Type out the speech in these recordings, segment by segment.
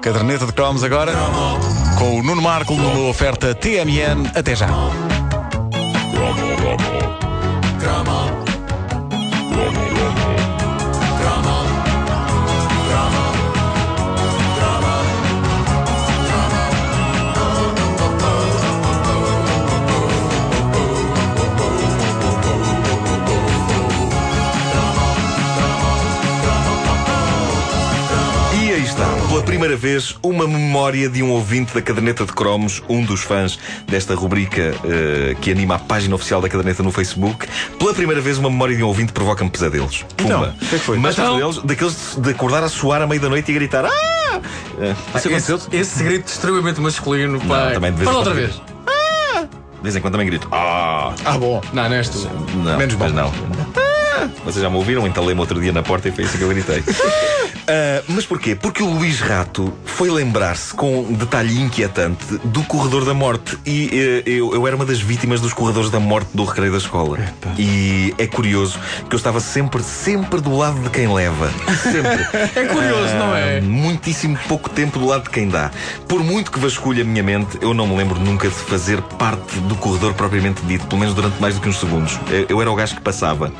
Caderneta de cromos agora, com o Nuno Marco numa oferta TMN. Até já. Primeira vez, uma memória de um ouvinte da Caderneta de Cromos, um dos fãs desta rubrica eh, que anima a página oficial da Caderneta no Facebook. Pela primeira vez, uma memória de um ouvinte provoca-me pesadelos. Então, Pumba. o que é foi? Mas Então- pesadelos daqueles de acordar a suar à meia da noite e gritar Ah! Isso aconteceu? Esse, esse grito extremamente masculino, pai. também de vez Fala outra vez. De vez em quando também grito Ah! Ah, bom. Não, não és tu. Não, Menos mas bom. não. Ah! Vocês já me ouviram? Entalei-me outro dia na porta e foi assim que eu gritei. Ah, mas porquê? Porque o Luís Rato foi lembrar-se com um detalhe inquietante do corredor da morte. E eh, eu, eu era uma das vítimas dos corredores da morte do recreio da escola. E é curioso que eu estava sempre, sempre do lado de quem leva. Sempre. É curioso, não é? Ah, Muitíssimo pouco tempo do lado de quem dá. Por muito que vasculhe a minha mente, eu não me lembro nunca de fazer parte do corredor propriamente dito, pelo menos durante mais do que uns segundos. Eu, eu era o gajo que passava.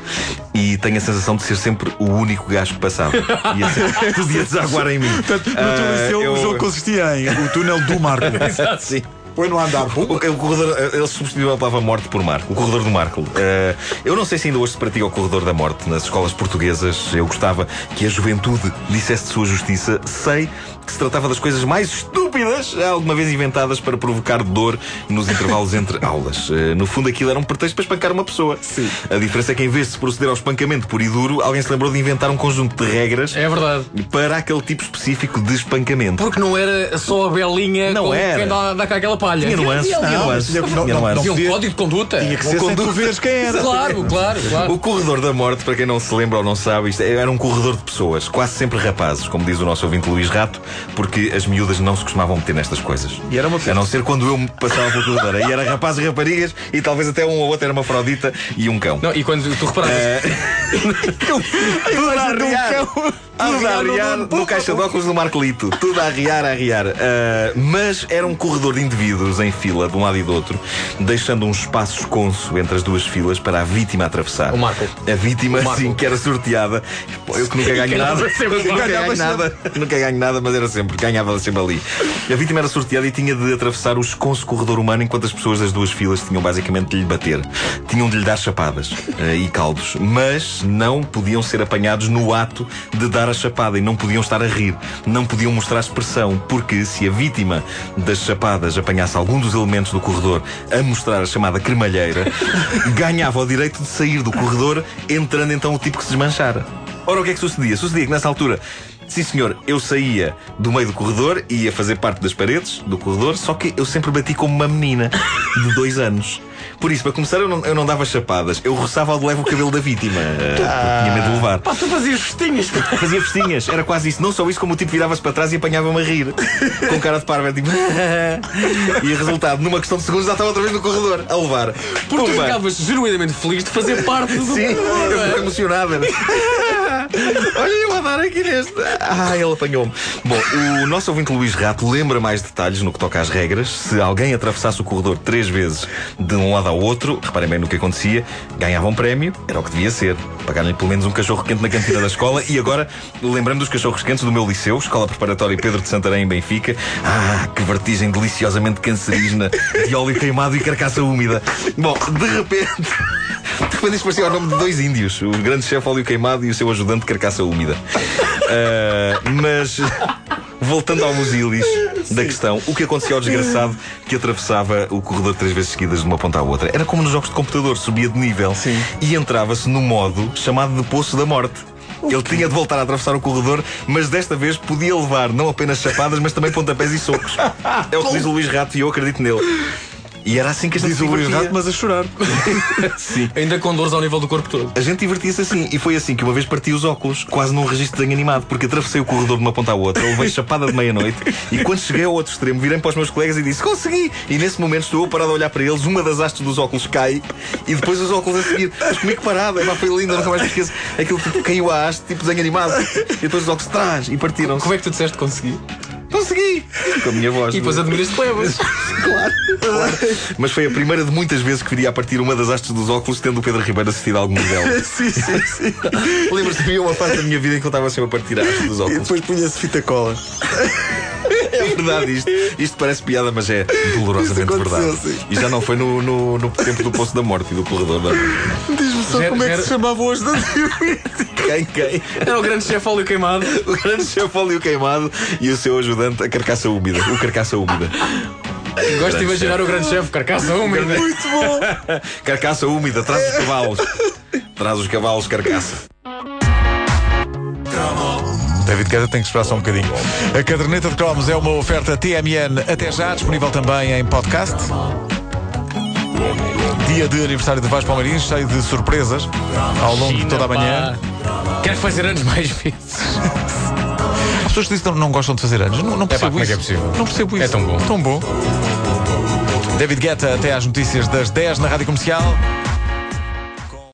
E tenho a sensação de ser sempre o único gajo que passava. E assim, podia desaguar em mim. Portanto, no Ah, teu liceu, eu- o jogo consistia em o túnel do Marco. Sim. Foi no andar. O, o corredor, eh, ele substituiu a palavra morte por Marco, o corredor do Marco. Eh, eu não sei se ainda hoje se pratica o corredor da morte nas escolas portuguesas. Eu gostava que a juventude dissesse de sua justiça. Sei que se tratava das coisas mais estúpidas alguma vez inventadas para provocar dor nos intervalos entre aulas. Eh, no fundo, aquilo era um pretexto para espancar uma pessoa. Sim. A diferença é que, em vez de se proceder ao espancamento puro e duro, alguém se lembrou de inventar um conjunto de regras É verdade. para aquele tipo específico de espancamento. Porque não era só a belinha Não com era. quem dá, dá cá aquela palha. Tinha nuances, tinha nuances. tinha- um código de conduta. Tinha que ser veres quem era. Claro, claro, claro. O corredor da morte, para quem não se lembra ou não sabe, isto era um corredor de pessoas, quase sempre rapazes, como diz o nosso ouvinte Luís Rato, porque as miúdas não se costumavam meter nestas coisas. E era uma A não ser quando eu me passava pelo corredor. Aí era rapazes e raparigas e talvez até um ou outro era uma fraldita e um cão. Não, e quando tu reparavas, Tudo a arriar. Tudo a arriar no caixa de óculos do Marcolito. Tudo a arriar, a arriar. Ah, mas era um corredor de indivíduos em fila, de um lado e do outro, deixando um espaço esconso entre as duas filas para a vítima atravessar. O Marco. A vítima, O Marco. sim, que era sorteada. Pô, Eu que nunca ganho nada. sempre, nunca ganho nada. Nunca ganho nada, mas era sempre. Ganhava sempre ali. A vítima era sorteada e tinha de atravessar o esconso corredor humano enquanto as pessoas das duas filas tinham basicamente de lhe bater. Tinham de lhe dar chapadas eh, e caldos. Mas não podiam ser apanhados no ato de dar a chapada e não podiam estar a rir. Não podiam mostrar expressão, porque se a vítima das chapadas apanhasse algum dos elementos do corredor a mostrar a chamada cremalheira, ganhava o direito de sair do corredor, entrando então o tipo que se desmanchara. Ora, o que é que sucedia? Sucedia que nessa altura. Sim, senhor, eu saía do meio do corredor e ia fazer parte das paredes do corredor, só que eu sempre bati como uma menina de dois anos. Por isso, para começar, eu não, eu não dava chapadas, eu roçava ao de leve o cabelo da vítima. porque tinha medo de levar. pá, tu fazias festinhas. Fazia festinhas, era quase isso. Não só isso, como o tipo virava-se para trás e apanhava-me a rir. Com cara de parva, tipo. e resultado, numa questão de segundos, já estava outra vez no corredor, a levar. Porque tu Pumba. ficavas genuinamente feliz de fazer parte do Sim, eu não fico é? emocionada. Olha eu a dar aqui neste. Ah, ele apanhou-me. Bom, o nosso ouvinte Luís Rato lembra mais detalhes no que toca às regras. Se alguém atravessasse o corredor três vezes de um lado ao outro, reparem bem no que acontecia, ganhava um prémio, era o que devia ser. Pagar-lhe pelo menos um cachorro quente na cantina da escola. E agora, lembrando dos cachorros quentes do meu liceu, Escola Preparatória Pedro de Santarém, em Benfica. Ah, que vertigem deliciosamente cancerígena de óleo queimado e carcaça úmida. Bom, de repente. De repente isto parecia o nome de dois índios, o grande chefe óleo queimado e o seu ajudante carcaça úmida. Ah, mas voltando ao musilis da questão, o que acontecia ao desgraçado que atravessava o corredor três vezes seguidas de uma ponta à outra? Era como nos jogos de computador, subia de nível Sim. e entrava-se no modo chamado de Poço da Morte. Ele tinha de voltar a atravessar o corredor, mas desta vez podia levar não apenas chapadas, mas também pontapés e socos. É o que diz o Luís Rato e eu acredito nele. E era assim que a gente Diz se o Luís divertia. Rato, mas a chorar. Sim. Ainda com dores ao nível do corpo todo. A gente divertia-se assim, e foi assim que uma vez parti os óculos, quase num registro de desenho animado, porque atravessei o corredor de uma ponta à outra, levei chapada de meia-noite, e quando cheguei ao outro extremo, virei para os meus colegas e disse: Consegui! E nesse momento estou eu parado a olhar para eles, uma das hastes dos óculos cai, e depois os óculos a seguir, mas comigo parado, é, foi lindo, nunca mais me esqueço. Aquilo tipo, caiu à haste, tipo desenho animado, e depois os óculos atrás, e partiram-se. Como é que tu disseste que consegui? Com a minha voz. E depois admiras-te levas. Claro, claro. Mas foi a primeira de muitas vezes que viria a partir uma das hastes dos óculos, tendo o Pedro Ribeiro assistido a algum modelo. sim, sim, sim. Que havia uma fase da minha vida em que eu estava sempre a partir a haste dos E óculos. depois punha-se fita cola. É verdade isto. Isto parece piada, mas é dolorosamente verdade. sim. E já não foi no, no, no tempo do Poço da Morte e do corredor da. Diz-me só Gera- como é que se chamava hoje da Quem, quem? Era o grande chefe óleo queimado. O grande chefe óleo queimado e o seu ajudante, a carcaça úmida. O carcaça úmida. Gosto de imaginar o grande chefe, carcaça úmida. Muito bom. Carcaça úmida, traz os cavalos. Traz os cavalos, carcaça. David Guetta tem que esperar só um bocadinho. A caderneta de cromos é uma oferta TMN até já, disponível também em podcast. Dia de aniversário de Vasco Palmeirinhos, cheio de surpresas ao longo de toda a manhã. Pá. Quero fazer anos mais vezes. As pessoas que dizem que não, gostam de fazer anos. Não, não percebo como é isso. que é possível? Não percebo isso. É tão bom. Tão bom. David Guetta até às notícias das 10 na Rádio Comercial.